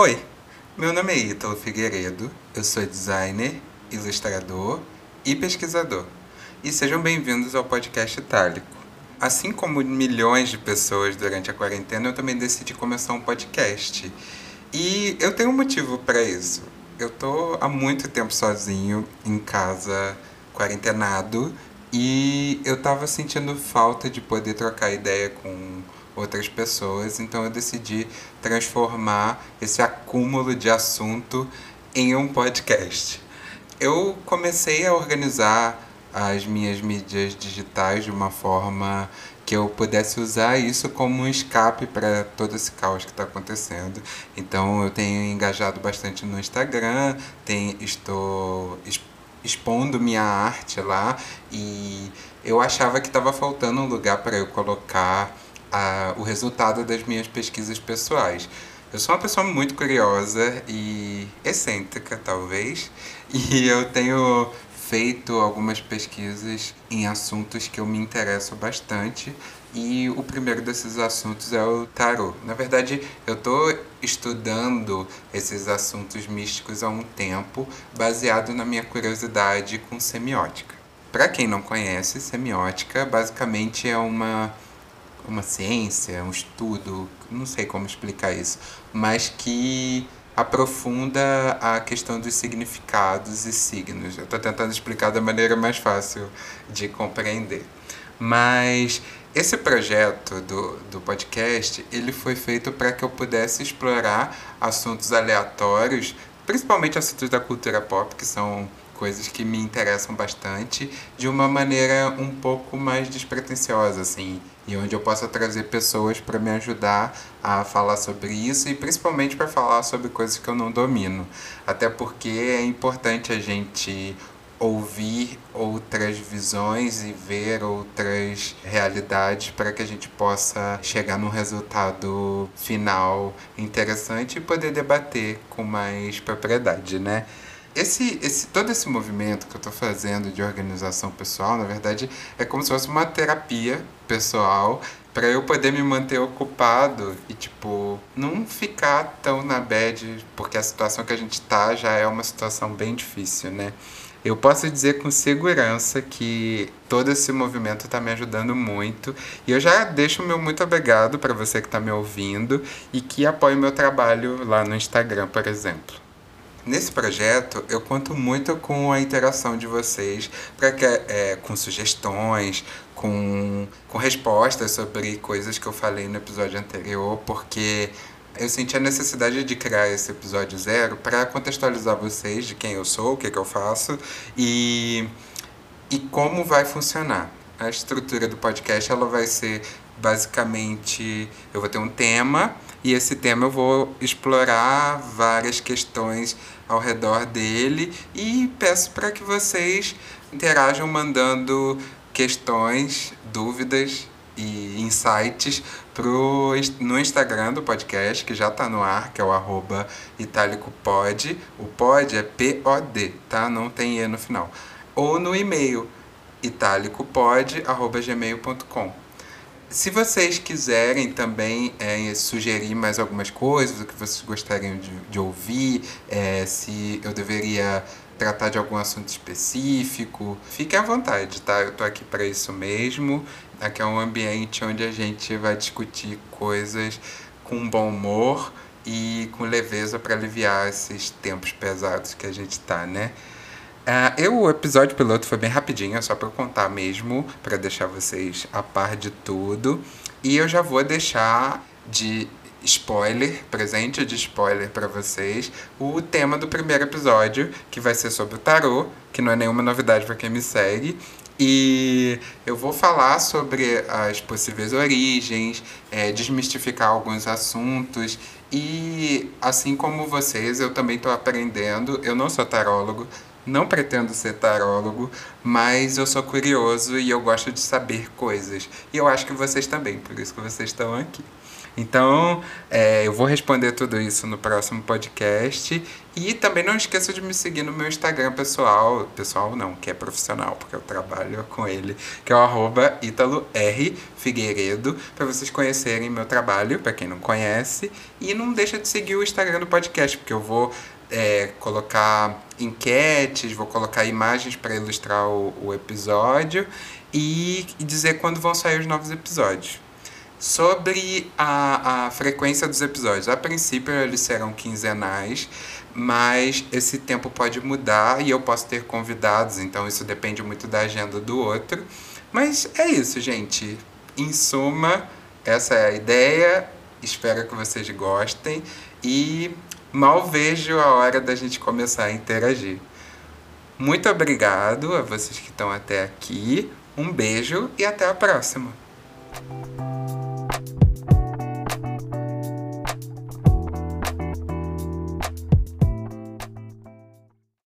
Oi, meu nome é Ítalo Figueiredo, eu sou designer, ilustrador e pesquisador. E sejam bem-vindos ao podcast Itálico. Assim como milhões de pessoas durante a quarentena, eu também decidi começar um podcast. E eu tenho um motivo para isso. Eu tô há muito tempo sozinho em casa, quarentenado, e eu tava sentindo falta de poder trocar ideia com outras pessoas, então eu decidi transformar esse acúmulo de assunto em um podcast. Eu comecei a organizar as minhas mídias digitais de uma forma que eu pudesse usar isso como um escape para todo esse caos que está acontecendo. Então eu tenho engajado bastante no Instagram, tenho, estou expondo minha arte lá e eu achava que estava faltando um lugar para eu colocar a, o resultado das minhas pesquisas pessoais. Eu sou uma pessoa muito curiosa e excêntrica, talvez, e eu tenho feito algumas pesquisas em assuntos que eu me interesso bastante. E o primeiro desses assuntos é o tarot. Na verdade, eu estou estudando esses assuntos místicos há um tempo, baseado na minha curiosidade com semiótica. Para quem não conhece, semiótica basicamente é uma uma ciência, um estudo, não sei como explicar isso, mas que aprofunda a questão dos significados e signos. Eu estou tentando explicar da maneira mais fácil de compreender. Mas esse projeto do, do podcast, ele foi feito para que eu pudesse explorar assuntos aleatórios, principalmente assuntos da cultura pop, que são coisas que me interessam bastante, de uma maneira um pouco mais despretensiosa, assim, e onde eu possa trazer pessoas para me ajudar a falar sobre isso e principalmente para falar sobre coisas que eu não domino. Até porque é importante a gente ouvir outras visões e ver outras realidades para que a gente possa chegar num resultado final interessante e poder debater com mais propriedade, né? esse, esse, todo esse movimento que eu estou fazendo de organização pessoal, na verdade, é como se fosse uma terapia pessoal para eu poder me manter ocupado e, tipo, não ficar tão na bad, porque a situação que a gente tá já é uma situação bem difícil, né? Eu posso dizer com segurança que todo esse movimento está me ajudando muito. E eu já deixo o meu muito obrigado para você que está me ouvindo e que apoia o meu trabalho lá no Instagram, por exemplo. Nesse projeto, eu conto muito com a interação de vocês, para que é, com sugestões, com, com respostas sobre coisas que eu falei no episódio anterior, porque eu senti a necessidade de criar esse episódio zero para contextualizar vocês de quem eu sou, o que, que eu faço e, e como vai funcionar. A estrutura do podcast ela vai ser basicamente: eu vou ter um tema e esse tema eu vou explorar várias questões ao redor dele e peço para que vocês interajam mandando questões, dúvidas e insights pro, no Instagram do podcast, que já está no ar, que é o arroba itálicopod. O pod é P-O-D, tá? Não tem E no final. Ou no e-mail italicopod.gmail.com. Se vocês quiserem também é, sugerir mais algumas coisas, o que vocês gostariam de, de ouvir, é, se eu deveria tratar de algum assunto específico, fique à vontade, tá? Eu tô aqui para isso mesmo. Aqui é um ambiente onde a gente vai discutir coisas com bom humor e com leveza para aliviar esses tempos pesados que a gente tá, né? Uh, eu, o episódio piloto foi bem rapidinho, é só para eu contar mesmo, para deixar vocês a par de tudo. E eu já vou deixar de spoiler, presente de spoiler para vocês, o tema do primeiro episódio, que vai ser sobre o tarô, que não é nenhuma novidade para quem me segue. E eu vou falar sobre as possíveis origens, é, desmistificar alguns assuntos e, assim como vocês, eu também estou aprendendo. Eu não sou tarólogo, não pretendo ser tarólogo, mas eu sou curioso e eu gosto de saber coisas. E eu acho que vocês também, por isso que vocês estão aqui. Então, é, eu vou responder tudo isso no próximo podcast. E também não esqueça de me seguir no meu Instagram pessoal. Pessoal não, que é profissional, porque eu trabalho com ele, que é o arroba Figueiredo, para vocês conhecerem meu trabalho, para quem não conhece. E não deixa de seguir o Instagram do podcast, porque eu vou é, colocar enquetes, vou colocar imagens para ilustrar o, o episódio e, e dizer quando vão sair os novos episódios. Sobre a, a frequência dos episódios, a princípio eles serão quinzenais, mas esse tempo pode mudar e eu posso ter convidados, então isso depende muito da agenda do outro. Mas é isso, gente. Em suma, essa é a ideia. Espero que vocês gostem e mal vejo a hora da gente começar a interagir. Muito obrigado a vocês que estão até aqui. Um beijo e até a próxima.